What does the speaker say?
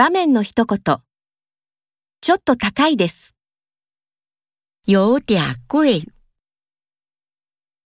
場面の一言。ちょっと高いです。有点贵。